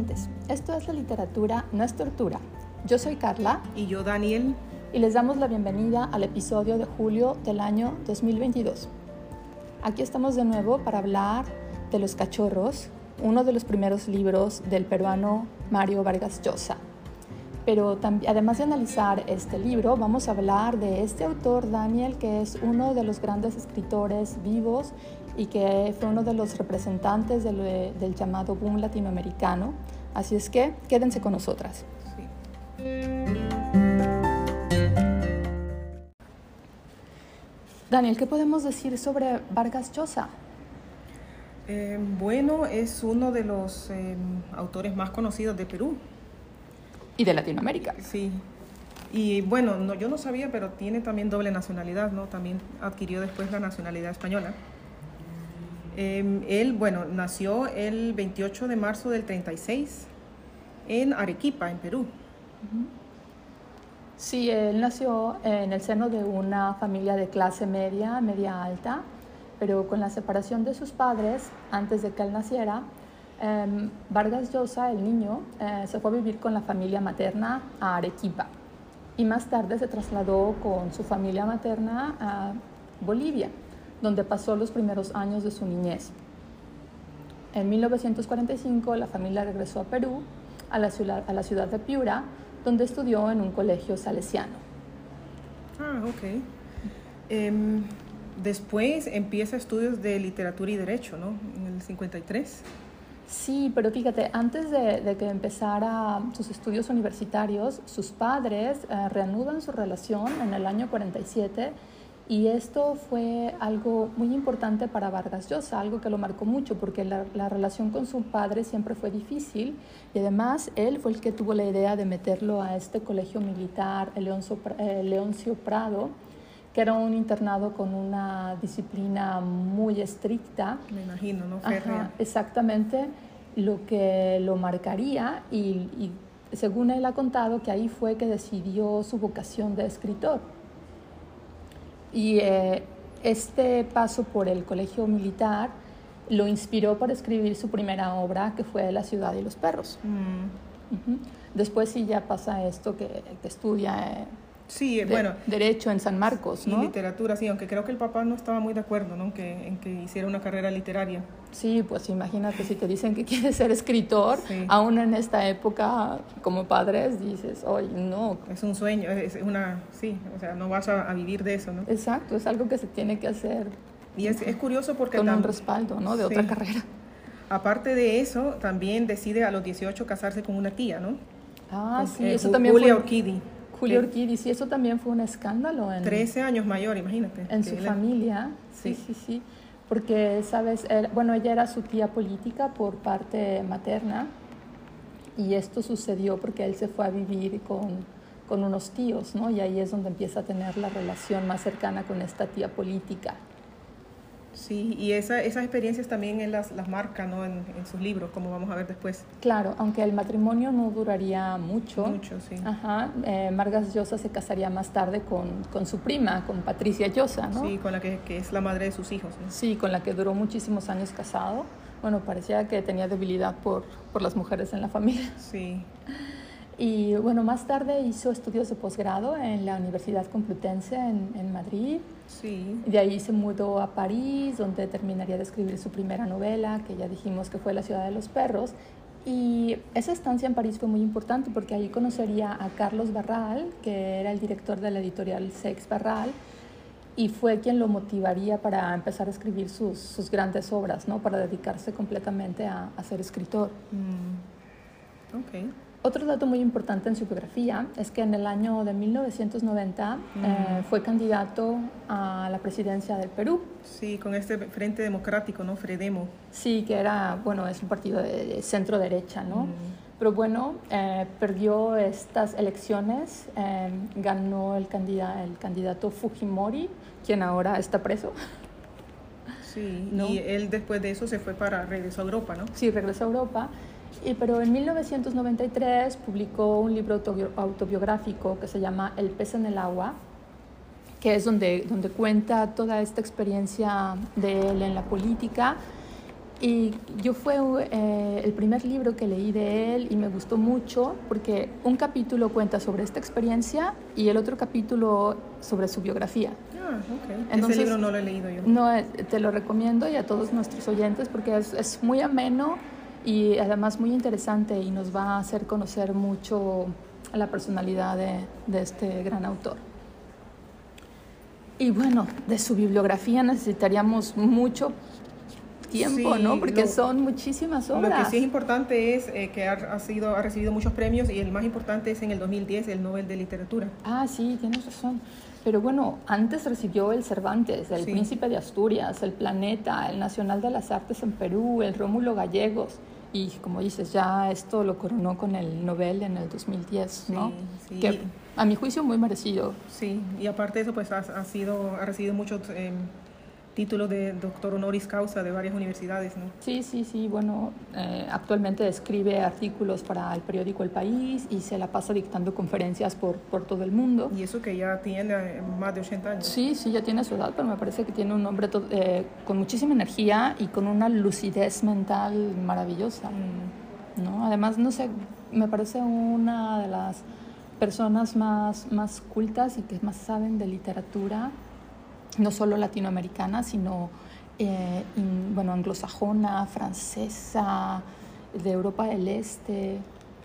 oyentes, esto es la literatura no es tortura. Yo soy Carla. Y yo Daniel. Y les damos la bienvenida al episodio de julio del año 2022. Aquí estamos de nuevo para hablar de Los Cachorros, uno de los primeros libros del peruano Mario Vargas Llosa. Pero además de analizar este libro, vamos a hablar de este autor, Daniel, que es uno de los grandes escritores vivos y que fue uno de los representantes del, del llamado boom latinoamericano. Así es que quédense con nosotras. Daniel, ¿qué podemos decir sobre Vargas Llosa? Eh, bueno, es uno de los eh, autores más conocidos de Perú. Y de Latinoamérica. Sí. Y bueno, no, yo no sabía, pero tiene también doble nacionalidad, ¿no? También adquirió después la nacionalidad española. Em, él, bueno, nació el 28 de marzo del 36 en Arequipa, en Perú. Sí, él nació en el seno de una familia de clase media, media alta, pero con la separación de sus padres, antes de que él naciera, em, Vargas Llosa, el niño, eh, se fue a vivir con la familia materna a Arequipa y más tarde se trasladó con su familia materna a Bolivia donde pasó los primeros años de su niñez. En 1945 la familia regresó a Perú, a la ciudad, a la ciudad de Piura, donde estudió en un colegio salesiano. Ah, ok. Em, después empieza estudios de literatura y derecho, ¿no? En el 53. Sí, pero fíjate, antes de, que empezara sus estudios universitarios, sus padres eh, reanudan su relación en el año 47 y esto fue algo muy importante para Vargas Llosa, algo que lo marcó mucho, porque la, relación con su padre siempre fue difícil y además él fue el que tuvo la idea de meterlo a este colegio militar, el Leoncio, Prado, que era un internado con una disciplina muy estricta. Me imagino, ¿no? exactamente, lo que lo marcaría y, y según él ha contado que ahí fue que decidió su vocación de escritor y eh, este paso por el colegio militar lo inspiró para escribir su primera obra, que fue La ciudad y los perros. Mm. Después sí ya pasa esto que, que estudia eh, Sí, bueno. Derecho en San Marcos, ¿no? Y literatura, sí, aunque creo que el papá no estaba muy de acuerdo, ¿no? Que, en que hiciera una carrera literaria. Sí, pues imagínate, si te dicen que quieres ser escritor, aún en esta época, como padres, dices, oye, no. Es un sueño, es una, sí, o sea, no vas a, vivir de eso, ¿no? Exacto, es algo que se tiene que hacer. Y es, es curioso porque... Con un respaldo, ¿no? De otra carrera. Aparte de eso, también decide a los 18 casarse con una tía, ¿no? Ah, sí, eso también Julia fue... Orquidi. Julio Orquídez, y eso también fue un escándalo. En, 13 años mayor, imagínate. En su familia, sí, sí, sí. Porque, ¿sabes? bueno, ella era su tía política por parte materna, y esto sucedió porque él se fue a vivir con, con unos tíos, ¿no? Y ahí es donde empieza a tener la relación más cercana con esta tía política. Sí, y esa, esas experiencias también él las, las marca ¿no? en, en, sus libros, como vamos a ver después. Claro, aunque el matrimonio no duraría mucho. Mucho, sí. Ajá, eh, Margas Llosa se casaría más tarde con, con, su prima, con Patricia Llosa, ¿no? Sí, con la que, que es la madre de sus hijos. ¿no? Sí, con la que duró muchísimos años casado. Bueno, parecía que tenía debilidad por, por las mujeres en la familia. Sí. Y bueno, más tarde hizo estudios de posgrado en la Universidad Complutense en, en Madrid. Sí. De ahí se mudó a París, donde terminaría de escribir su primera novela, que ya dijimos que fue La ciudad de los perros. Y esa estancia en París fue muy importante porque ahí conocería a Carlos Barral, que era el director de la editorial Sex Barral, y fue quien lo motivaría para empezar a escribir sus, sus grandes obras, ¿no? para dedicarse completamente a, a ser escritor. Mm. Okay. Otro dato muy importante en su biografía es que en el año de 1990 eh, fue candidato a la presidencia del Perú. Sí, con este Frente Democrático, ¿no? Fredemo. Sí, que era, bueno, es un partido de, centro derecha, ¿no? Pero bueno, eh, perdió estas elecciones, eh, ganó el, candidato, el candidato Fujimori, quien ahora está preso. Sí, y él después de eso se fue para, regresó a Europa, ¿no? Sí, regresó a Europa y, pero en 1993 publicó un libro autobiográfico que se llama El pez en el agua, que es donde, donde cuenta toda esta experiencia de él en la política Y yo fue eh, el primer libro que leí de él y me gustó mucho porque un capítulo cuenta sobre esta experiencia y el otro capítulo sobre su biografía. Ah, ok. Ese libro no lo he leído yo. No, eh, te lo recomiendo y a todos nuestros oyentes porque es, es muy ameno y además muy interesante y nos va a hacer conocer mucho la personalidad de, de este gran autor. Y bueno, de su bibliografía necesitaríamos mucho tiempo, Sí, ¿no? Porque lo- son muchísimas Lo obras. que sí es importante es eh, que ha, ha sido, ha recibido muchos premios y el más importante es en el 2010 el Nobel de Literatura. Ah, sí, tienes razón. Pero bueno, antes recibió el Cervantes, el Sí. Príncipe de Asturias, el Planeta, el Nacional de las Artes en Perú, el Rómulo Gallegos. Y como dices, ya esto lo coronó con el Nobel en el 2010, ¿no? Sí, sí. Que a mi juicio muy merecido. Sí, y aparte de eso, pues ha, ha sido, ha recibido muchos eh, títulos de doctor honoris causa de varias universidades, ¿no? Sí, sí, sí. Bueno, eh, actualmente escribe artículos para el periódico El País y se la pasa dictando conferencias por, por todo el mundo. Y eso que ya tiene eh, más de 80 años. Sí, sí, ya tiene su edad, pero me parece que tiene un hombre eh, con muchísima energía y con una lucidez mental maravillosa. ¿no? Además, no sé, me parece una de las personas más, más cultas y que más saben de literatura, no solo latinoamericana, sino eh, in- bueno, anglosajona, francesa, de Europa del Este.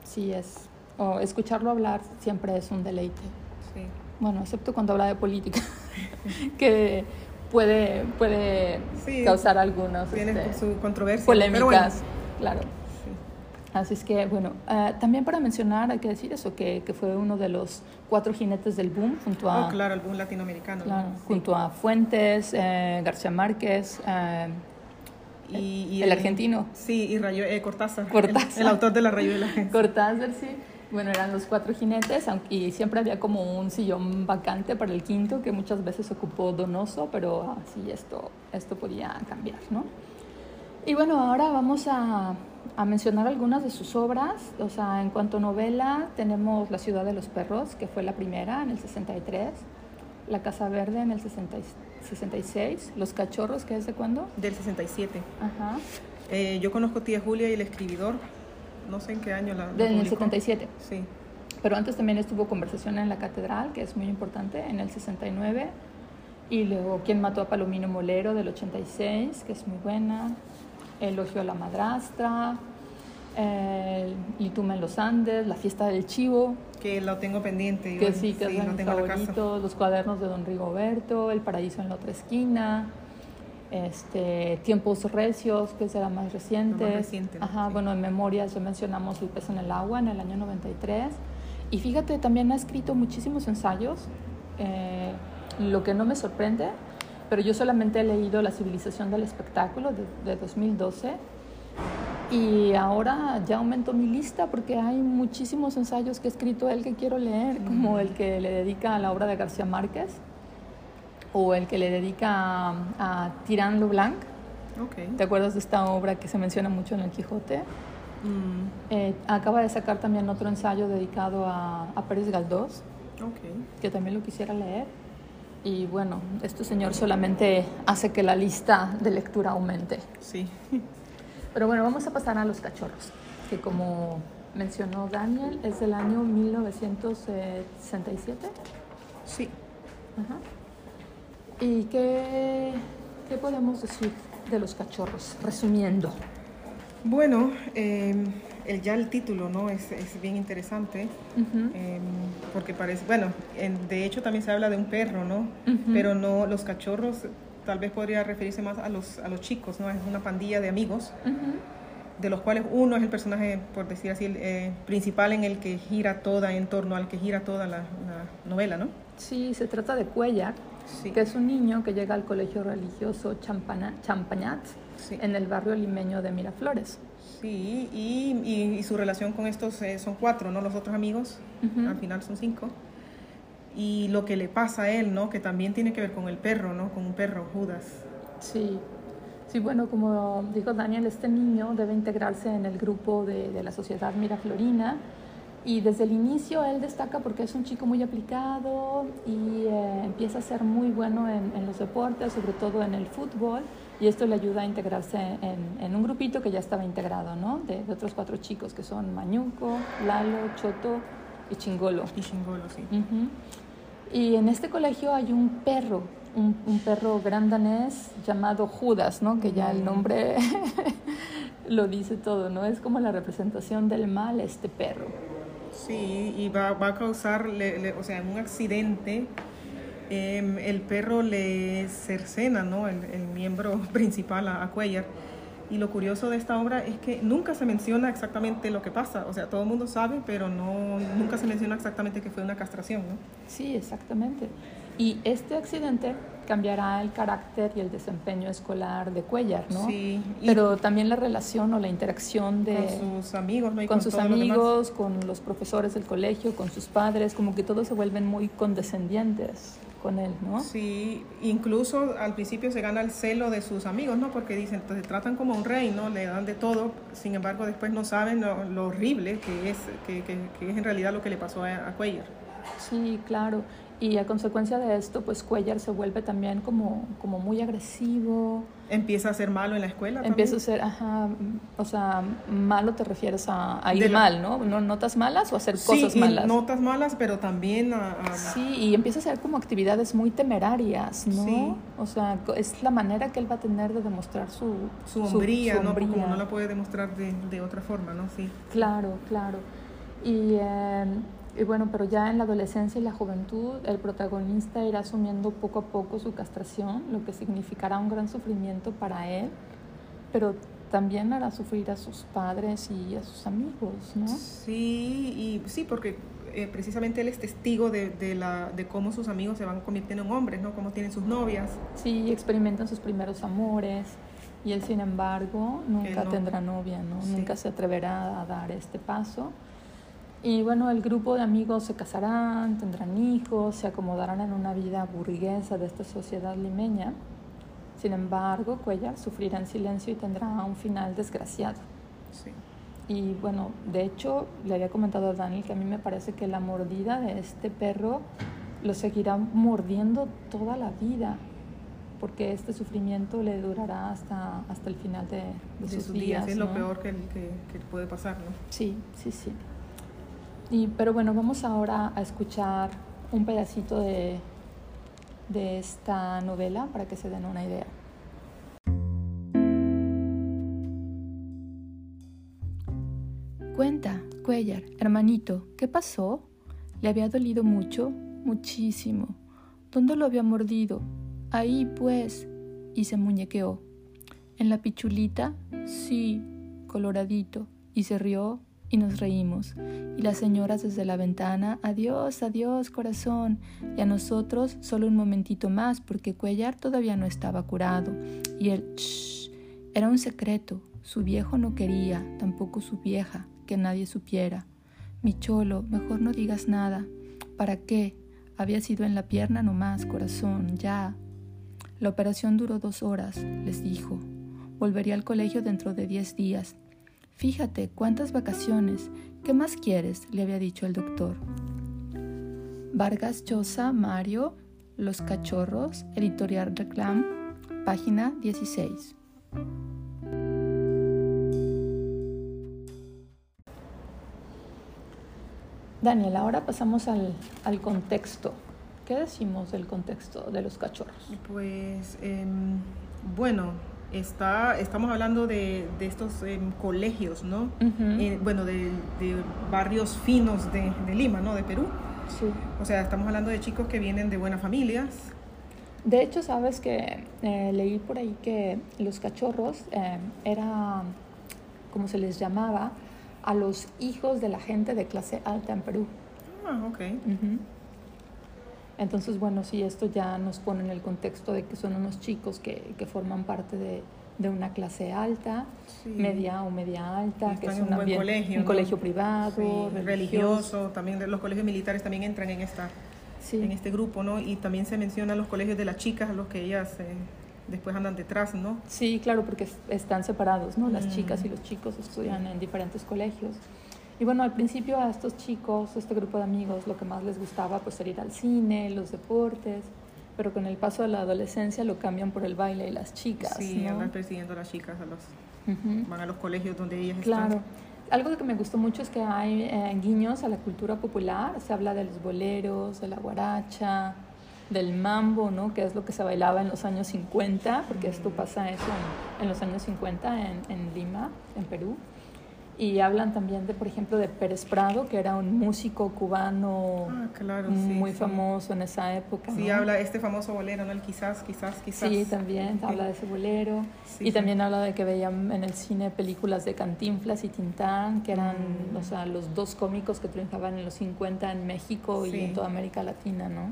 Sí, es. o escucharlo hablar siempre es un deleite. Sí. Bueno, excepto cuando habla de política, que puede, puede Sí, causar algunas Tiene este, su controversia. polémicas, bueno, claro. Sí. Así es que, bueno, eh, también para mencionar, hay que decir eso, que, que fue uno de los cuatro jinetes del boom junto a, Oh, claro, algún latinoamericano. ¿no? claro, Sí. junto a Fuentes, eh, García Márquez, eh, Y, y el argentino. Sí, y Rayo, eh, Cortázar. Cortázar. El, el autor de la rayuela. Cortázar, sí. Bueno, eran los cuatro jinetes y siempre había como un sillón vacante para el quinto que muchas veces ocupó Donoso, pero así esto, esto podía cambiar, ¿no? Y bueno, ahora vamos a, a mencionar algunas de sus obras. O sea, en cuanto a novela, tenemos La ciudad de los perros, que fue la primera en el 63, La casa verde en el 60 y- 66, Los cachorros, que es de cuándo? Del 67. Ajá. Eh, yo conozco Tía Julia y el escribidor. No sé en qué año la. Del publicó. 77. Sí. Pero antes también estuvo Conversación en la Catedral, que es muy importante, en el 69. Y luego ¿Quién mató a Palomino Molero? del 86, que es muy buena. Elogio a la madrastra. El Lituma en los Andes, La fiesta del chivo, Que lo tengo pendiente. que sí, que es en la casa. favoritos. Los cuadernos de Don Rigoberto, El paraíso en la otra esquina. Este, Tiempos recios, que es la más reciente. Más reciente, ¿no? Ajá, Sí. bueno, en memorias ya mencionamos El pez en el agua en el año 93. Y fíjate, también ha escrito muchísimos ensayos, eh, lo que no me sorprende, pero yo solamente he leído La civilización del espectáculo de, de 2012 y ahora ya aumentó mi lista porque hay muchísimos ensayos que ha escrito él que quiero leer, como el que le dedica a la obra de García Márquez o el que le dedica a, a Tirán Leblanc. Ok. ¿Te acuerdas de esta obra que se menciona mucho en el Quijote? Mm, Eh, acaba de sacar también otro ensayo dedicado a, a Pérez Galdós, ok. que también lo quisiera leer. Y bueno, este señor solamente hace que la lista de lectura aumente. Sí. Pero bueno, vamos a pasar a Los Cachorros, que como mencionó Daniel, es del año 1967. Sí. Ajá. ¿Y qué, qué podemos decir de Los Cachorros? Resumiendo. Bueno, eh, el, ya el título, ¿no? Es, es bien interesante. Ujú. eh, porque parece, bueno, en- de hecho también se habla de un perro, ¿no? Ujú. Pero no, los cachorros tal vez podría referirse más a los, a los chicos, ¿no? Es una pandilla de amigos, Ujú. de los cuales uno es el personaje, por decir así, el, eh, principal en el que gira toda, en torno al que gira toda la, la novela, ¿no? Sí, se trata de Cuellar, Sí. que es un niño que llega al colegio religioso Champañat Sí. en el barrio limeño de Miraflores. Sí, y, y- y su relación con estos eh, son cuatro, ¿no? Los otros amigos, Ujú. al final son cinco. Y lo que le pasa a él, ¿no? Que también tiene que ver con el perro, ¿no? Con un perro, Judas. Sí. Sí, bueno, como dijo Daniel, este niño debe integrarse en el grupo de, de la sociedad miraflorina y desde el inicio él destaca porque es un chico muy aplicado y eh, empieza a ser muy bueno en, en los deportes, sobre todo en el fútbol, y esto le ayuda a integrarse en, en un grupito que ya estaba integrado, ¿no? De, de, otros cuatro chicos que son Mañuco, Lalo, Choto y Chingolo. Y Chingolo, sí. Uh -huh. Y en este colegio hay un perro, un, un perro gran danés llamado Judas, ¿no? Que ya el nombre lo dice todo, ¿no? Es como la representación del mal este perro. Sí, y va, va a causar, le, le, o sea, un accidente eh, el perro le cercena ¿no? el, el miembro principal a, a, Cuellar. Y lo curioso de esta obra es que nunca se menciona exactamente lo que pasa. O sea, todo el mundo sabe, pero no, nunca se menciona exactamente que fue una castración. ¿no? Sí, exactamente. Y este accidente cambiará el carácter y el desempeño escolar de Cuellar, ¿no? Sí. Pero también la relación o la interacción de... Con sus amigos, ¿no? Y con, con sus amigos, con los profesores del colegio, con sus padres, como que todos se vuelven muy condescendientes con él, ¿no? Sí, incluso al principio se gana el celo de sus amigos, ¿no? Porque dicen, te tratan como un rey, ¿no? Le dan de todo, sin embargo después no saben lo, lo horrible que es, que, que, que, es en realidad lo que le pasó a, a Cuellar. Sí, claro. Y a consecuencia de esto, pues Cuellar se vuelve también como, como muy agresivo. Empieza a ser malo en la escuela. Empieza también? a ser, ajá, o sea, malo te refieres a, a ir la, mal, ¿no? ¿no? ¿Notas malas o hacer cosas sí, malas? notas malas, pero también a, a... Sí, y empieza a hacer como actividades muy temerarias, ¿no? Sí. O sea, es la manera que él va a tener de demostrar su... Su hombría, su, su hombría. ¿no? Como no la puede demostrar de, de, otra forma, ¿no? Sí. Claro, claro. Y... Eh, y bueno, pero ya en la adolescencia y la juventud, el protagonista irá asumiendo poco a poco su castración, lo que significará un gran sufrimiento para él, pero también hará sufrir a sus padres y a sus amigos, ¿no? Sí, y sí, porque eh, precisamente él es testigo de, de, la, de cómo sus amigos se van convirtiendo en hombres, ¿no? Cómo tienen sus novias. Sí, experimentan sus primeros amores. Y él, sin embargo, nunca no. tendrá novia, ¿no? Sí. Nunca se atreverá a dar este paso. Y bueno, el grupo de amigos se casarán, tendrán hijos, se acomodarán en una vida burguesa de esta sociedad limeña. Sin embargo, Cuellar sufrirá en silencio y tendrá un final desgraciado. Sí. Y bueno, de hecho, le había comentado a Daniel que a mí me parece que la mordida de este perro lo seguirá mordiendo toda la vida, porque este sufrimiento le durará hasta, hasta el final de, de, de sus, sus, días. días. Es ¿no? lo peor que, que, que puede pasar, ¿no? Sí, sí, sí. Y, pero bueno, vamos ahora a escuchar un pedacito de, de esta novela para que se den una idea. Cuenta, Cuellar, hermanito, ¿qué pasó? ¿Le había dolido mucho? Muchísimo. ¿Dónde lo había mordido? Ahí, pues. Y se muñequeó. ¿En la pichulita? Sí, coloradito. Y se rió y nos reímos. Y las señoras desde la ventana, adiós, adiós, corazón. Y a nosotros solo un momentito más, porque Cuellar todavía no estaba curado. Y el shh era un secreto. Su viejo no quería, tampoco su vieja, que nadie supiera. Mi cholo, mejor no digas nada. ¿Para qué? Había sido en la pierna nomás, corazón, ya. La operación duró dos horas, les dijo. Volvería al colegio dentro de diez días. Fíjate, cuántas vacaciones. ¿Qué más quieres? le había dicho el doctor. Vargas Llosa, Mario, Los Cachorros, Editorial Reclam, página 16. Daniel, ahora pasamos al, al, contexto. ¿Qué decimos del contexto de los cachorros? Pues, eh, bueno, está, estamos hablando de, de estos eh, colegios, ¿no? Uh -huh. eh, bueno, de, de, barrios finos de, de, Lima, ¿no? De Perú. Sí. O sea, estamos hablando de chicos que vienen de buenas familias. De hecho, sabes que eh, leí por ahí que los cachorros eh, era, como se les llamaba, a los hijos de la gente de clase alta en Perú. Ah, ok. Uh -huh. Entonces, bueno, sí, esto ya nos pone en el contexto de que son unos chicos que, que forman parte de, de, una clase alta, sí. media o media alta, que es un, ambiente, colegio, un ¿no? colegio privado, sí, religioso. religioso. También los colegios militares también entran en, esta, sí. en este grupo, ¿no? Y también se mencionan los colegios de las chicas, a los que ellas eh, después andan detrás, ¿no? Sí, claro, porque están separados, ¿no? Las mm. chicas y los chicos estudian en diferentes colegios. Y bueno, al principio a estos chicos, este grupo de amigos, lo que más les gustaba pues era ir al cine, los deportes. pero con el paso de la adolescencia lo cambian por el baile y las chicas. Sí, ¿no? andan persiguiendo a las chicas, a los, van a los colegios donde ellas Claro. están. Algo que me gustó mucho es que hay eh, guiños a la cultura popular. Se habla de los boleros, de la guaracha, del mambo, ¿no? Que es lo que se bailaba en los años 50, porque esto pasa eso en, en los años 50 en, en Lima, en Perú. Y hablan también de, por ejemplo, de Pérez Prado, que era un músico cubano Ah, claro, sí, muy sí. famoso en esa época. Sí, ¿no? habla este famoso bolero, ¿no? El quizás, quizás, quizás. Sí, también Sí. habla de ese bolero. Y también habla de que veían en el cine películas de Cantinflas y Tintán, que eran Mm. o sea, los dos cómicos que triunfaban en los 50 en México y en toda América Latina, ¿no?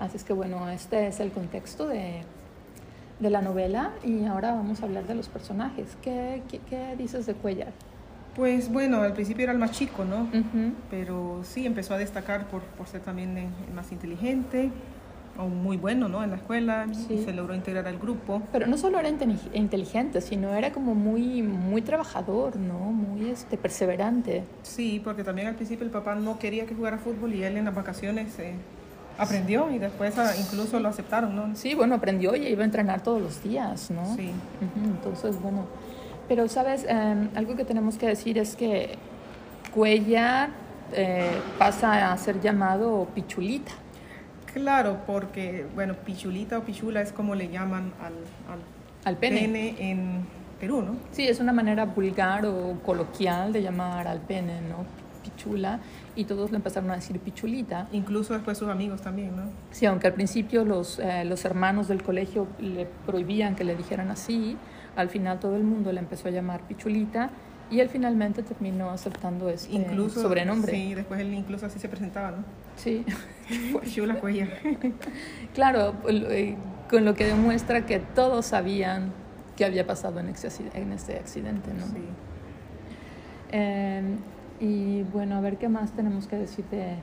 Así es que bueno, este es el contexto de, de la novela y ahora vamos a hablar de los personajes. ¿Qué, qué, qué dices de Cuellar? Pues bueno, al principio era el más chico, ¿no? Pero sí, empezó a destacar por, por ser también el más inteligente, o muy bueno, ¿no? En la escuela, Sí. y se logró integrar al grupo. Pero no solo era inteli- inteligente, sino era como muy, muy trabajador, ¿no? Muy este, perseverante. Sí, porque también al principio el papá no quería que jugara fútbol y él en las vacaciones eh, aprendió y después ah, incluso lo aceptaron, ¿no? Sí, bueno, aprendió y iba a entrenar todos los días, ¿no? Sí. Entonces, bueno, pero sabes, Em, algo que tenemos que decir es que Cuellar eh, pasa a ser llamado Pichulita. Claro, porque, bueno, pichulita o pichula es como le llaman al, al Al pene. pene en Perú, ¿no? Sí, es una manera vulgar o coloquial de llamar al pene, ¿no? Pichula. Y todos le empezaron a decir Pichulita. Incluso después sus amigos también, ¿no? Sí, aunque al principio los, eh, los hermanos del colegio le prohibían que le dijeran así, al final todo el mundo le empezó a llamar Pichulita y él finalmente terminó aceptando este Incluso, sobrenombre. Sí, después él incluso así se presentaba, ¿no? Sí. Pichula Cuellar. Claro, eh, con lo que demuestra que todos sabían qué había pasado en ese, ese accidente, ¿no? Sí. Eh, y bueno, a ver qué más tenemos que decir de,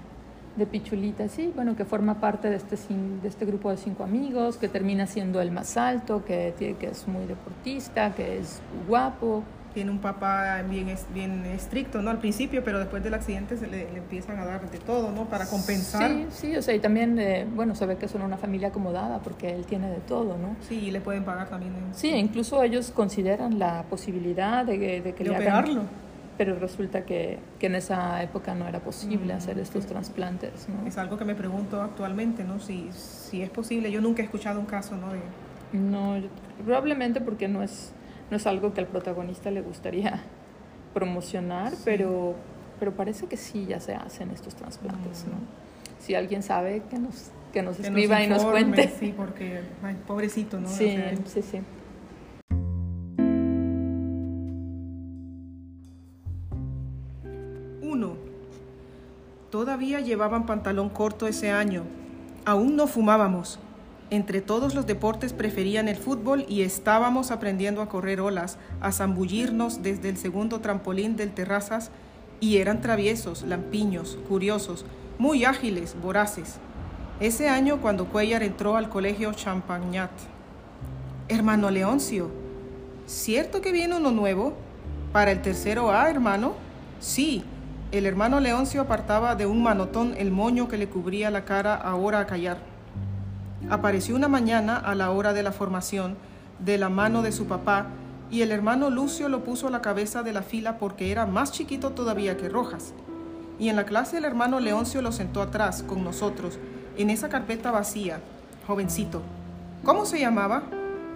de Pichulita. Sí, bueno, que forma parte de este, de este grupo de cinco amigos, que termina siendo el más alto, que, tiene, que es muy deportista, que es guapo. Tiene un papá bien, bien estricto, ¿no? Al principio, pero después del accidente se le, le empiezan a dar de todo, ¿no? Para compensar. Sí, sí, o sea, y también, eh, bueno, se ve que son una familia acomodada porque él tiene de todo, ¿no? Sí, y le pueden pagar también. en- Sí, incluso ellos consideran la posibilidad de, que- de que De le hagan- operarlo. Pero resulta que, que en esa época no era posible Mm, hacer estos sí. trasplantes, ¿no? Es algo que me pregunto actualmente, ¿no? Si, si es posible. Yo nunca he escuchado un caso, ¿no? De, No, yo- probablemente porque no es, no es algo que al protagonista le gustaría promocionar, Sí. pero, pero parece que sí ya se hacen estos trasplantes, ¿no? Si alguien sabe, que nos, que nos que escriba y nos informe, cuente. Sí, porque, ay, pobrecito, ¿no? O Sí, sea, sí, sí. Llevaban pantalón corto ese año. Aún no fumábamos. Entre todos los deportes preferían el fútbol y estábamos aprendiendo a correr olas, a zambullirnos desde el segundo trampolín del terrazas y eran traviesos, lampiños, curiosos, muy ágiles, voraces. Ese año cuando Cuellar entró al colegio Champagnat. Hermano Leoncio, ¿cierto que viene uno nuevo? ¿Para el tercero A, hermano? Sí, el hermano Leoncio apartaba de un manotón el moño que le cubría la cara ahora a callar. Apareció una mañana a la hora de la formación, de la mano de su papá, y el hermano Lucio lo puso a la cabeza de la fila porque era más chiquito todavía que Rojas. Y en la clase el hermano Leoncio lo sentó atrás, con nosotros, en esa carpeta vacía, jovencito. ¿Cómo se llamaba?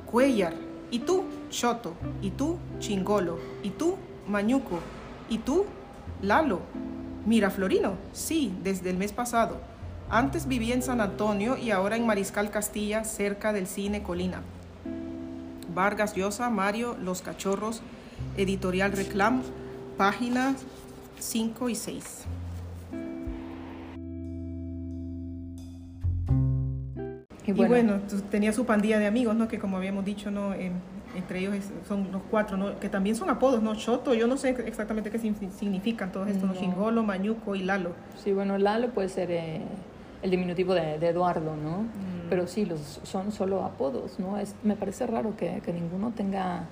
Cuellar. ¿Y tú? Choto. ¿Y tú? Chingolo. ¿Y tú? Mañuco. ¿Y tú? Lalo. Mira, Florino. Sí, desde el mes pasado. Antes vivía en San Antonio y ahora en Mariscal Castilla, cerca del cine Colina. Vargas Llosa, Mario, Los Cachorros, Editorial Reclam, páginas 5 y 6. Y Y bueno, tenía su pandilla de amigos, ¿no? Que como habíamos dicho, ¿no? En- entre ellos son los cuatro, ¿no? Que también son apodos, ¿no? Choto, yo no sé exactamente qué significan todos estos, ¿no? Chingolo, Mañuco y Lalo. sí, bueno, Lalo puede ser eh, el diminutivo de, de Eduardo, ¿no? Mm. Pero sí, los, son solo apodos, ¿no? Es, me parece raro que, que ninguno tenga,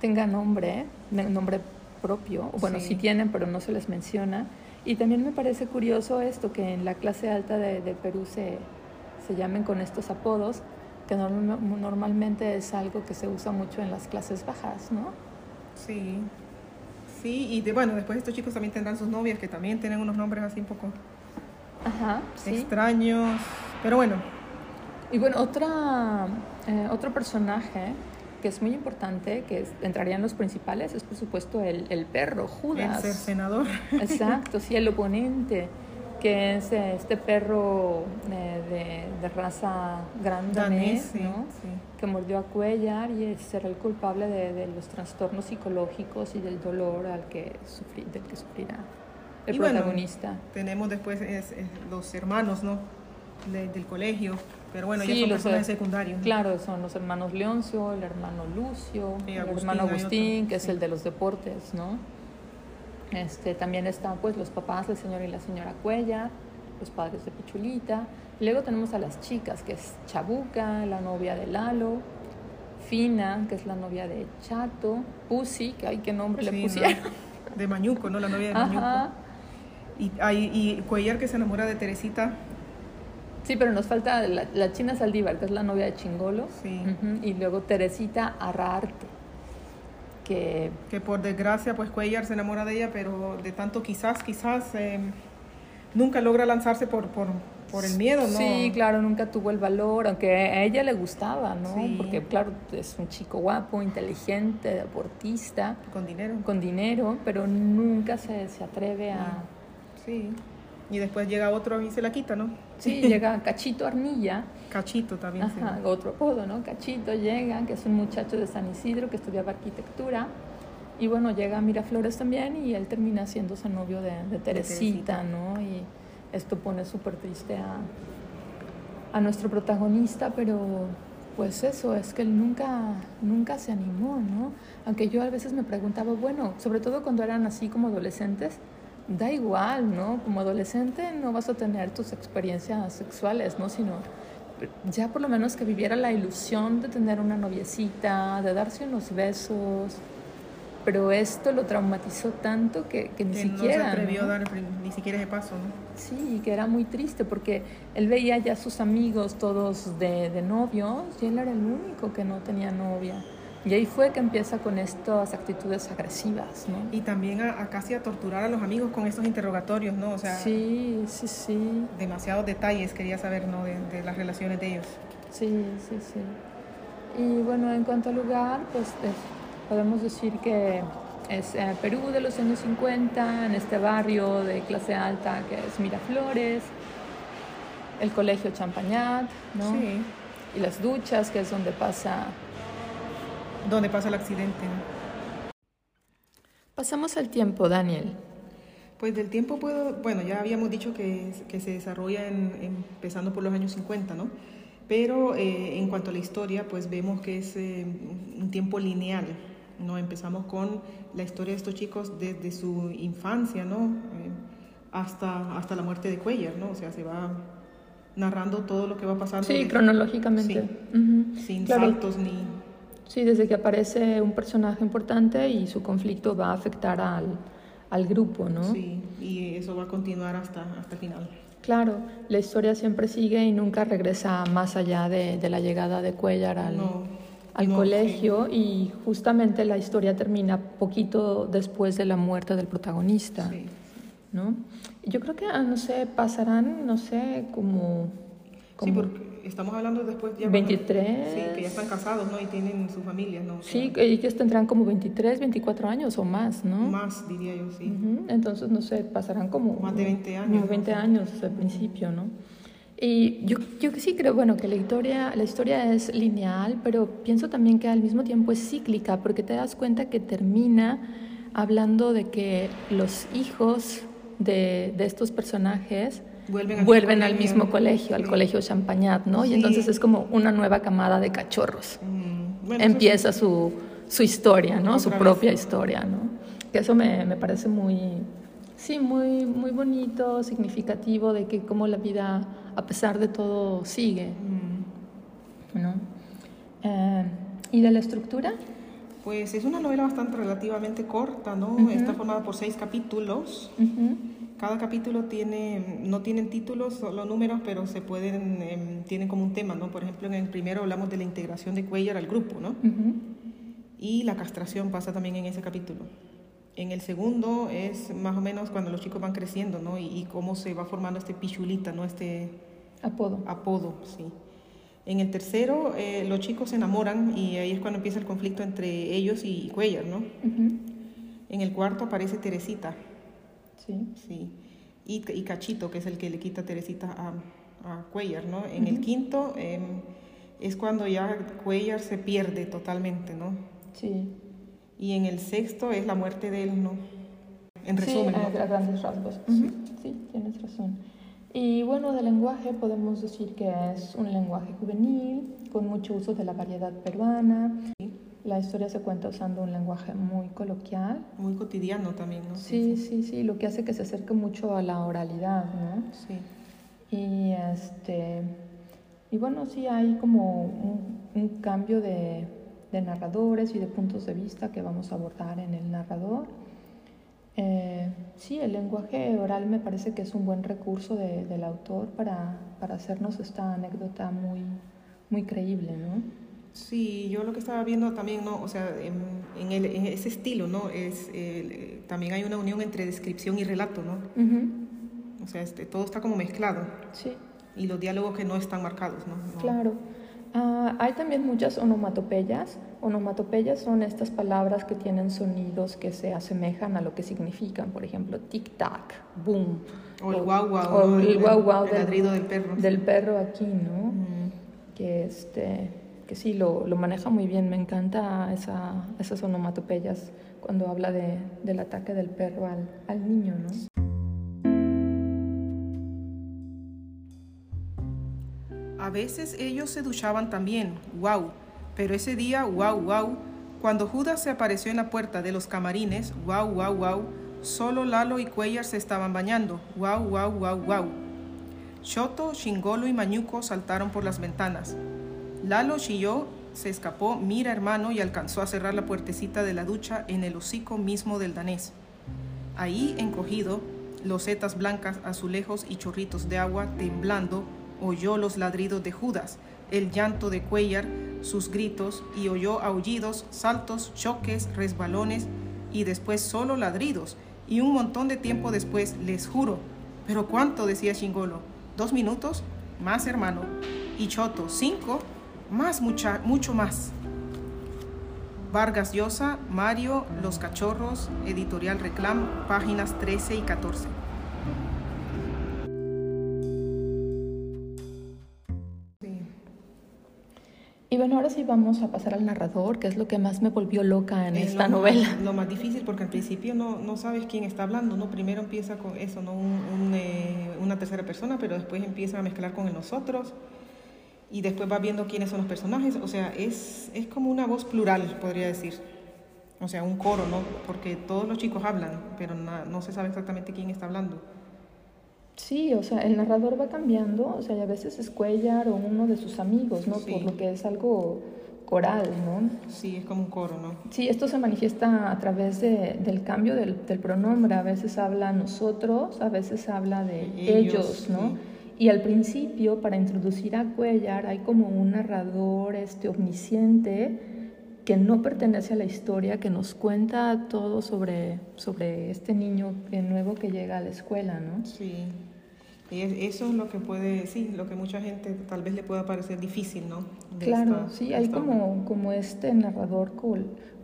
tenga nombre, nombre propio. Bueno, sí. Sí. tienen, pero no se les menciona. Y también me parece curioso esto, que en la clase alta de, de Perú se, se llamen con estos apodos, que normalmente es algo que se usa mucho en las clases bajas, ¿no? Sí, sí, y de, bueno, después estos chicos también tendrán sus novias que también tienen unos nombres así un poco Ajá, extraños, pero bueno. Y bueno, otra, eh, otro personaje que es muy importante, que entraría en los principales, es por supuesto el, el perro, Judas. El senador. Exacto, sí, el oponente que es este perro de, de, raza gran danés, ¿no? que mordió a Cuellar y será el culpable de, los trastornos psicológicos y del dolor al que del que sufrirá el protagonista. tenemos después los hermanos ¿no? del colegio, pero bueno, ellos son personajes secundarios. Claro, son los hermanos Leoncio, el hermano Lucio, el hermano Agustín, que es el de los deportes, ¿no? Este, también están pues los papás, el señor y la señora Cuella, los padres de Pichulita. Luego tenemos a las chicas, que es Chabuca, la novia de Lalo, Fina, que es la novia de Chato, Pussy, que hay qué nombre le pusieron. De Mañuco, ¿no? La novia de Mañuco. Y, hay, y Cuellar que se enamora de Teresita. Sí, pero nos falta la, China Saldívar, que es la novia de Chingolo. Sí. Y luego Teresita Arrarte que... por desgracia pues Cuellar se enamora de ella, pero de tanto quizás, quizás em, nunca logra lanzarse por, por, por, el miedo, ¿no? Sí, claro, nunca tuvo el valor, aunque a ella le gustaba, ¿no? Porque claro, es un chico guapo, inteligente, deportista. Con dinero. Con dinero, pero nunca se, se atreve a... Sí. Y después llega otro y se la quita, ¿no? Sí, llega Cachito Arnilla. Cachito también. Ajá, otro apodo, ¿no? Cachito llega, que es un muchacho de San Isidro que estudiaba arquitectura. Y bueno, llega a Miraflores también y él termina siendo novio de, de, Teresita, ¿no? Y esto pone súper triste a, a nuestro protagonista, pero pues eso, es que él nunca, nunca se animó, ¿no? Aunque yo a veces me preguntaba, bueno, sobre todo cuando eran así como adolescentes, da igual, ¿no? Como adolescente no vas a tener tus experiencias sexuales, ¿no? Sino ya por lo menos que viviera la ilusión de tener una noviecita, de darse unos besos. Pero esto lo traumatizó tanto que, que ni siquiera. No se atrevió a dar ni siquiera ese paso, ¿no? Sí, que era muy triste porque él veía ya a sus amigos todos de, de novios y él era el único que no tenía novia. Y ahí fue que empieza con estas actitudes agresivas, ¿no? Y también a, casi a torturar a los amigos con estos interrogatorios, ¿no? O sea, sí, sí, sí. Demasiados detalles quería saber, ¿no? De, de las relaciones de ellos. Sí, sí, sí. Y bueno, en cuanto al lugar, pues podemos decir que es eh, Perú de los años 50, en este barrio de clase alta que es Miraflores, el colegio Champañat, ¿no? Sí. Y las duchas, que es donde pasa donde pasa el accidente. Pasamos al tiempo, Daniel. Pues del tiempo puedo, bueno, ya habíamos dicho que, que se desarrolla en, empezando por los años 50, ¿no? Pero eh, en cuanto a la historia, pues vemos que es eh, un tiempo lineal, ¿no? Empezamos con la historia de estos chicos desde su infancia, ¿no? Eh, hasta, hasta la muerte de Cuellar, ¿no? O sea, se va narrando todo lo que va pasando. Sí, cronológicamente. Sin saltos ni Sí, desde que aparece un personaje importante y su conflicto va a afectar al, al grupo, ¿no? Sí, y eso va a continuar hasta, hasta el final. Claro, la historia siempre sigue y nunca regresa más allá de, de la llegada de Cuellar al, al colegio y justamente la historia termina poquito después de la muerte del protagonista, sí. ¿no? Yo creo que, ah, no sé, pasarán, no sé, como... como... Sí, porque estamos hablando después ya... 23. sí, que ya están casados, ¿no? Y tienen sus familias, ¿no? Sí, ellos tendrán como 23, 24 años o más, ¿no? Más, diría yo, sí. Entonces, no sé, pasarán como... Más de 20 años. 20 años al principio, ¿no? Y yo, yo sí creo, bueno, que la historia, la historia es lineal, pero pienso también que al mismo tiempo es cíclica, porque te das cuenta que termina hablando de que los hijos de, de estos personajes vuelven, al, mismo colegio, al colegio Champagnat, ¿no? Y entonces es como una nueva camada de cachorros. Mm, Empieza su, su, historia, ¿no? Su propia historia, ¿no? Que eso me, me, parece muy, sí, muy, muy bonito, significativo de que como la vida, a pesar de todo, sigue, mm. ¿no? Eh, ¿Y de la estructura? Pues es una novela bastante relativamente corta, ¿no? Está formada por seis capítulos cada capítulo tiene, no tienen títulos, solo números, pero se pueden, em, tienen como un tema, ¿no? Por ejemplo, en el primero hablamos de la integración de Cuellar al grupo, ¿no? Y la castración pasa también en ese capítulo. En el segundo es más o menos cuando los chicos van creciendo, ¿no? Y, y cómo se va formando este pichulita, ¿no? Este apodo. Apodo, sí. En el tercero, eh, los chicos se enamoran y ahí es cuando empieza el conflicto entre ellos y Cuellar, ¿no? En el cuarto aparece Teresita. Sí. Sí. Y, y, Cachito, que es el que le quita Teresita a, a Cuellar, ¿no? En el quinto em, es cuando ya Cuellar se pierde totalmente, ¿no? Sí. Y en el sexto es la muerte de él, ¿no? En resumen. Sí, a grandes rasgos. Sí, tienes razón. Y bueno, de lenguaje podemos decir que es un lenguaje juvenil, con mucho uso de la variedad peruana. La historia se cuenta usando un lenguaje muy coloquial. Muy cotidiano también, ¿no? Sí, sí, sí, lo que hace que se acerque mucho a la oralidad, ¿no? Sí. Y, este, y bueno, sí hay como un, un cambio de, de narradores y de puntos de vista que vamos a abordar en el narrador. Eh, sí, el lenguaje oral me parece que es un buen recurso de, del autor para, para, hacernos esta anécdota muy, muy creíble, ¿no? Sí, yo lo que estaba viendo también, ¿no? O sea, en, en, el, en ese estilo, ¿no? Es, eh, también hay una unión entre descripción y relato, ¿no? O sea, este, todo está como mezclado. Sí. Y los diálogos que no están marcados, ¿no? no claro. Ah, hay también muchas onomatopeyas. Onomatopeyas son estas palabras que tienen sonidos que se asemejan a lo que significan. Por ejemplo, tic-tac, boom. O el guau guau. O el, guau guau. El del, ladrido del perro. Del perro aquí, ¿no? Que, este, que sí, lo, lo, maneja muy bien. Me encanta esa, esas onomatopeyas cuando habla de, del ataque del perro al, al niño, ¿no? A veces ellos se duchaban también, wow, pero ese día, wow, wow, cuando Judas se apareció en la puerta de los camarines, wow, wow, wow, solo Lalo y Cuellar se estaban bañando, wow, wow, wow, wow. Choto, Chingolo y Mañuco saltaron por las ventanas. Lalo chilló, se escapó, mira hermano, y alcanzó a cerrar la puertecita de la ducha en el hocico mismo del danés. Ahí, encogido, losetas blancas, azulejos y chorritos de agua temblando, oyó los ladridos de Judas, el llanto de Cuellar, sus gritos, y oyó aullidos, saltos, choques, resbalones, y después solo ladridos, y un montón de tiempo después, les juro. ¿Pero cuánto? decía Chingolo. ¿Dos minutos? Más, hermano. Y Choto, cinco, más, mucha, mucho más. Vargas Llosa, Mario, Los Cachorros, Editorial Reclam, páginas 13 y 14. Y bueno, ahora sí vamos a pasar al narrador, que es lo que más me volvió loca en esta novela. lo más difícil, porque al principio no, no sabes quién está hablando, ¿no? Primero empieza con eso, ¿no? Un, eh, una tercera persona, pero después empieza a mezclar con el nosotros y después va viendo quiénes son los personajes. O sea, es, es como una voz plural, podría decir. O sea, un coro, ¿no? Porque todos los chicos hablan, pero no se sabe exactamente quién está hablando. Sí, o sea, el narrador va cambiando, o sea, y a veces es Cuellar o uno de sus amigos, ¿no? Por lo que es algo coral, ¿no? Sí, es como un coro, ¿no? Sí, esto se manifiesta a través de, del cambio del, del, pronombre. A veces habla nosotros, a veces habla de ellos, ¿no? Y al principio, para introducir a Cuellar, hay como un narrador este, omnisciente que no pertenece a la historia, que nos cuenta todo sobre, sobre este niño de nuevo que llega a la escuela, ¿no? Sí. Y eso es lo que puede, sí, lo que mucha gente tal vez le pueda parecer difícil, ¿no? claro, sí, hay como, como este narrador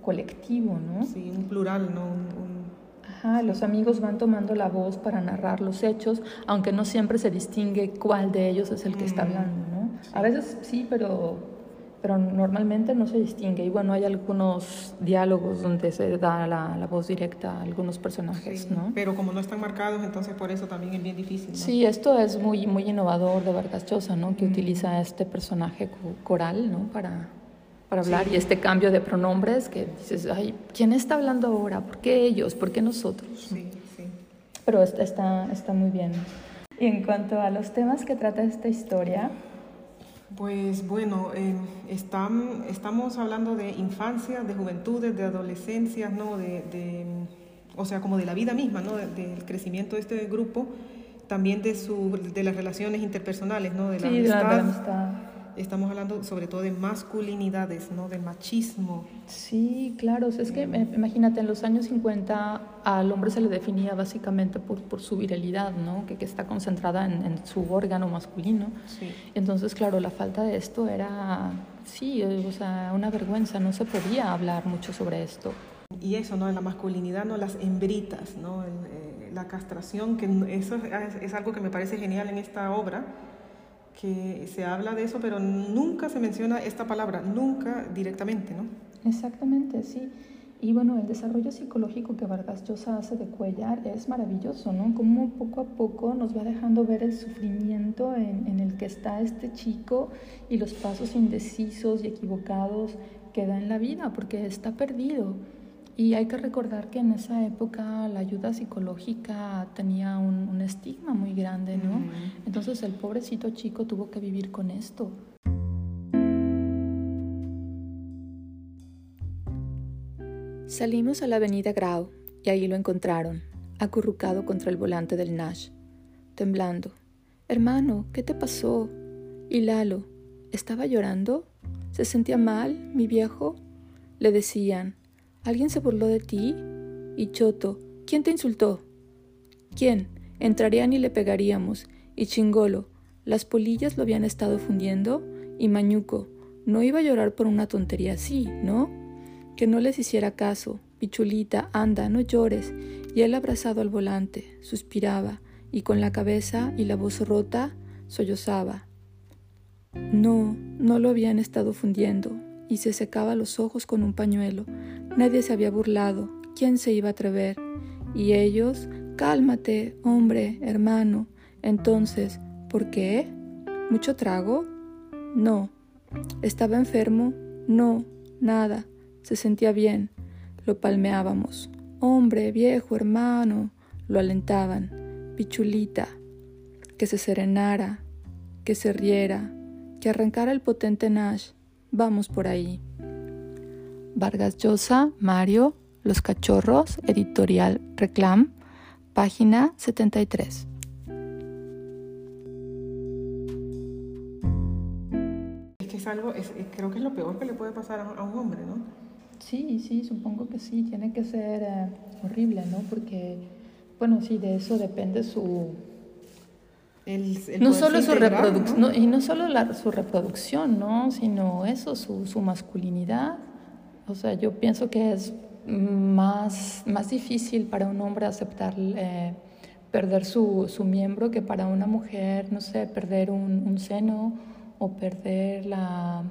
colectivo, ¿no? Sí, un plural, ¿no? Ajá, los amigos van tomando la voz para narrar los hechos, aunque no siempre se distingue cuál de ellos es el que está hablando, ¿no? A veces sí, pero pero normalmente no se distingue. Y bueno, hay algunos diálogos donde se da la, la voz directa a algunos personajes, ¿no? Pero como no están marcados, entonces por eso también es bien difícil. ¿no? Sí, esto es muy, muy innovador de Vargas Llosa, ¿no? Que utiliza este personaje coral, ¿no? Para, para hablar y este cambio de pronombres que dices, ay, ¿quién está hablando ahora? ¿Por qué ellos? ¿Por qué nosotros? Sí, sí. Pero está, está, está muy bien. Y en cuanto a los temas que trata esta historia, pues bueno, eh, están, estamos hablando de infancia, de juventudes, de adolescencias, ¿no? de, de, o sea, como de la vida misma, ¿no? Del crecimiento de este grupo, también de, su, de las relaciones interpersonales, ¿no? De la, sí, amistad. de la amistad. Estamos hablando sobre todo de masculinidades, ¿no? Del machismo. Sí, claro. O sea, es que eh, imagínate, en los años 50 al hombre se le definía básicamente por, por su virilidad, ¿no? Que, que está concentrada en, en, su órgano masculino. Sí. Entonces, claro, la falta de esto era, sí, eh, o sea, una vergüenza. No se podía hablar mucho sobre esto. Y eso, ¿no? La masculinidad, ¿no? Las hembritas, ¿no? El, eh, la castración, que eso es, es algo que me parece genial en esta obra que se habla de eso, pero nunca se menciona esta palabra, nunca directamente, ¿no? Exactamente, sí. Y bueno, el desarrollo psicológico que Vargas Llosa hace de Cuellar es maravilloso, ¿no? Como poco a poco nos va dejando ver el sufrimiento en, en el que está este chico y los pasos indecisos y equivocados que da en la vida, porque está perdido. Y hay que recordar que en esa época la ayuda psicológica tenía un, un estigma muy grande, ¿no? Mm. Entonces el pobrecito chico tuvo que vivir con esto. Salimos a la avenida Grau y ahí lo encontraron, acurrucado contra el volante del Nash, temblando. Hermano, ¿qué te pasó? ¿Y Lalo? ¿Estaba llorando? ¿Se sentía mal, mi viejo? Le decían, ¿Alguien se burló de ti? Y Choto, ¿quién te insultó? ¿Quién? Entrarían y le pegaríamos. Y Chingolo, las polillas lo habían estado fundiendo. Y Mañuco, no iba a llorar por una tontería así, ¿no? Que no les hiciera caso. Pichulita, anda, no llores. Y él abrazado al volante, suspiraba, y con la cabeza y la voz rota, sollozaba. No, no lo habían estado fundiendo, y se secaba los ojos con un pañuelo. Nadie se había burlado. ¿Quién se iba a atrever? Y ellos, cálmate, hombre, hermano. Entonces, ¿por qué? ¿Mucho trago? No. ¿Estaba enfermo? No, nada. Se sentía bien. Lo palmeábamos. Hombre, viejo, hermano. Lo alentaban. Pichulita. Que se serenara. Que se riera. Que arrancara el potente Nash. Vamos por ahí. Vargas Llosa, Mario, Los Cachorros, editorial Reclam, página 73. Es que es algo, es, creo que es lo peor que le puede pasar a, a un hombre, ¿no? Sí, sí, supongo que sí, tiene que ser eh, horrible, ¿no? Porque, bueno, sí, de eso depende su... El, el no solo su reproducción, ¿no? y no solo la, su reproducción, ¿no? Sino eso, su, su masculinidad. O sea, yo pienso que es más, más difícil para un hombre aceptar eh, perder su, su miembro que para una mujer, no sé, perder un, un seno o perder la,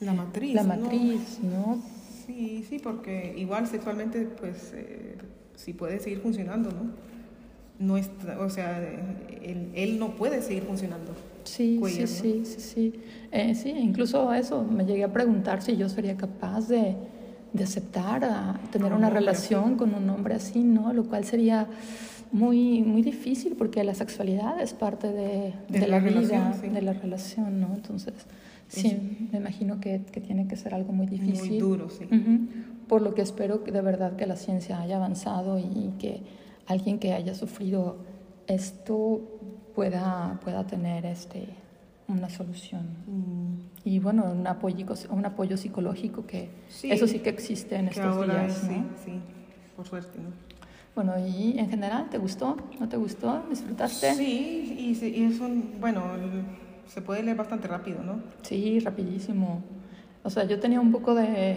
La matriz. la ¿no? matriz, ¿no? Sí, sí, porque igual sexualmente, pues, eh, sí puede seguir funcionando, ¿no? No es, o sea, él, él no puede seguir funcionando. Sí, Cuellar, sí, ¿no? sí, sí, sí. Eh, sí, incluso eso, me llegué a preguntar si yo sería capaz de, de aceptar a tener una relación con un hombre así, ¿no? Lo cual sería muy, muy difícil porque la sexualidad es parte de, De de la la, vida, relación, sí. de la relación, ¿no? Entonces, sí, me imagino que, que tiene que ser algo muy difícil. Muy duro, sí. Por lo que espero que de verdad que la ciencia haya avanzado y que alguien que haya sufrido esto pueda, pueda tener este, una solución. Mm, Y bueno, un apoyo, un apoyo psicológico que Sí, eso sí que existe en que estos ahora días. sí, ¿no? sí, por suerte, ¿no? Bueno, y en general, ¿te gustó? ¿No te gustó? ¿Disfrutaste? Sí, y, y es un, bueno, se puede leer bastante rápido, ¿no? Sí, rapidísimo. O sea, yo tenía un poco de,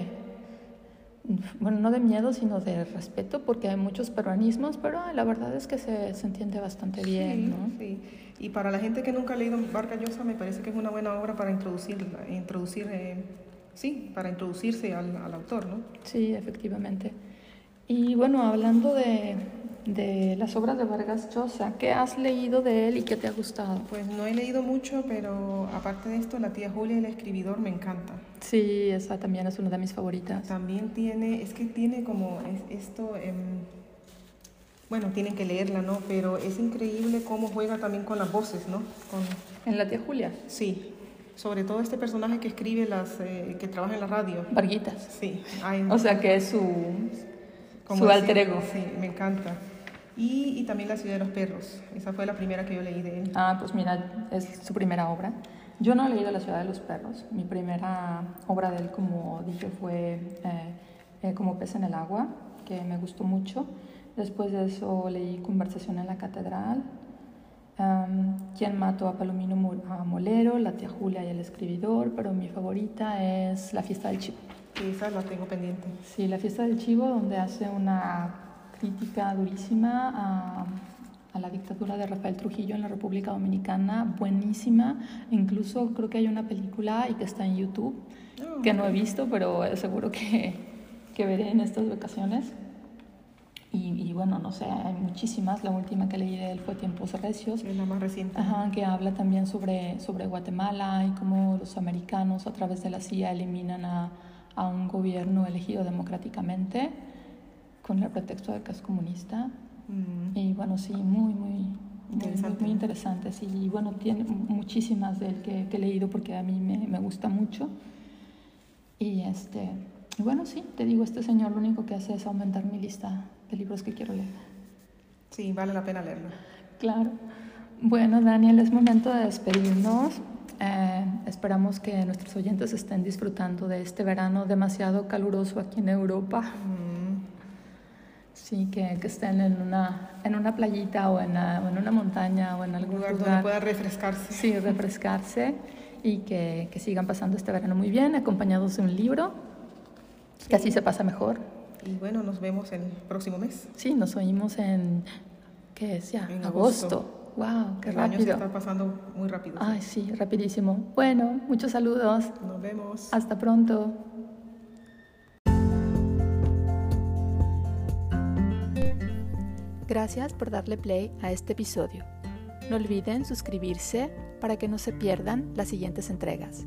bueno, no de miedo, sino de respeto, porque hay muchos peruanismos, pero la verdad es que se, se entiende bastante bien, sí, ¿no? sí. Y para la gente que nunca ha leído Vargas Llosa, me parece que es una buena obra para introducir, introducir eh, sí, para introducirse al, al autor, ¿no? Sí, efectivamente. Y bueno, hablando de, de las obras de Vargas Llosa, ¿qué has leído de él y qué te ha gustado? Pues no he leído mucho, pero aparte de esto, La tía Julia, el escribidor, me encanta. Sí, esa también es una de mis favoritas. También tiene, es que tiene como es- esto, em, bueno, tienen que leerla, ¿no? Pero es increíble cómo juega también con las voces, ¿no? Con, En la tía Julia, sí, sobre todo este personaje que escribe las, eh, que trabaja en la radio. Varguitas. Sí, O sea que es su, Su alter ego. Sí, me encanta. Y, y, también La ciudad de los perros. Esa fue la primera que yo leí de él. Ah, pues mira, es su primera obra. Yo no he leído La ciudad de los perros. Mi primera obra de él, como dije, fue eh, eh, Como pez en el agua, que me gustó mucho. Después de eso leí Conversación en la catedral, um, Quién mató a Palomino Molero, La tía Julia y el escribidor, pero mi favorita es La fiesta del chivo. Sí, esa la tengo pendiente. Sí, La fiesta del chivo, donde hace una crítica durísima a a la dictadura de Rafael Trujillo en la República Dominicana, buenísima. Incluso creo que hay una película y que está en YouTube, oh, que no he visto, pero seguro que, que veré en estas vacaciones. Y, bueno, no sé, hay muchísimas. La última que leí de él fue Tiempos Recios. Es la más reciente. Ajá, que habla también sobre, sobre Guatemala y cómo los americanos a través de la CIA eliminan a, a un gobierno elegido democráticamente con el pretexto de que es comunista. Mm. Y bueno, sí, muy, muy, interesante. Muy, interesante. Sí, y bueno, tiene muchísimas de él que, he leído porque a mí me, me, gusta mucho. Y este, bueno, sí, te digo, este señor lo único que hace es aumentar mi lista de libros que quiero leer. Sí, vale la pena leerlo. Claro. Bueno, Daniel, es momento de despedirnos. Esperamos que nuestros oyentes estén disfrutando de este verano demasiado caluroso aquí en Europa. Mm. Sí, que, que, estén en una, en una playita o en, en una montaña o en algún lugar, lugar donde puedan refrescarse. Sí, refrescarse y que, que, sigan pasando este verano muy bien, acompañados de un libro, que así se pasa mejor. Y bueno, nos vemos el próximo mes. Sí, nos oímos en, ¿qué es ya? En agosto. Wow, qué el rápido. Año se está pasando muy rápido. Ay, sí, rapidísimo. Bueno, muchos saludos. Nos vemos. Hasta pronto. Gracias por darle play a este episodio. No olviden suscribirse para que no se pierdan las siguientes entregas.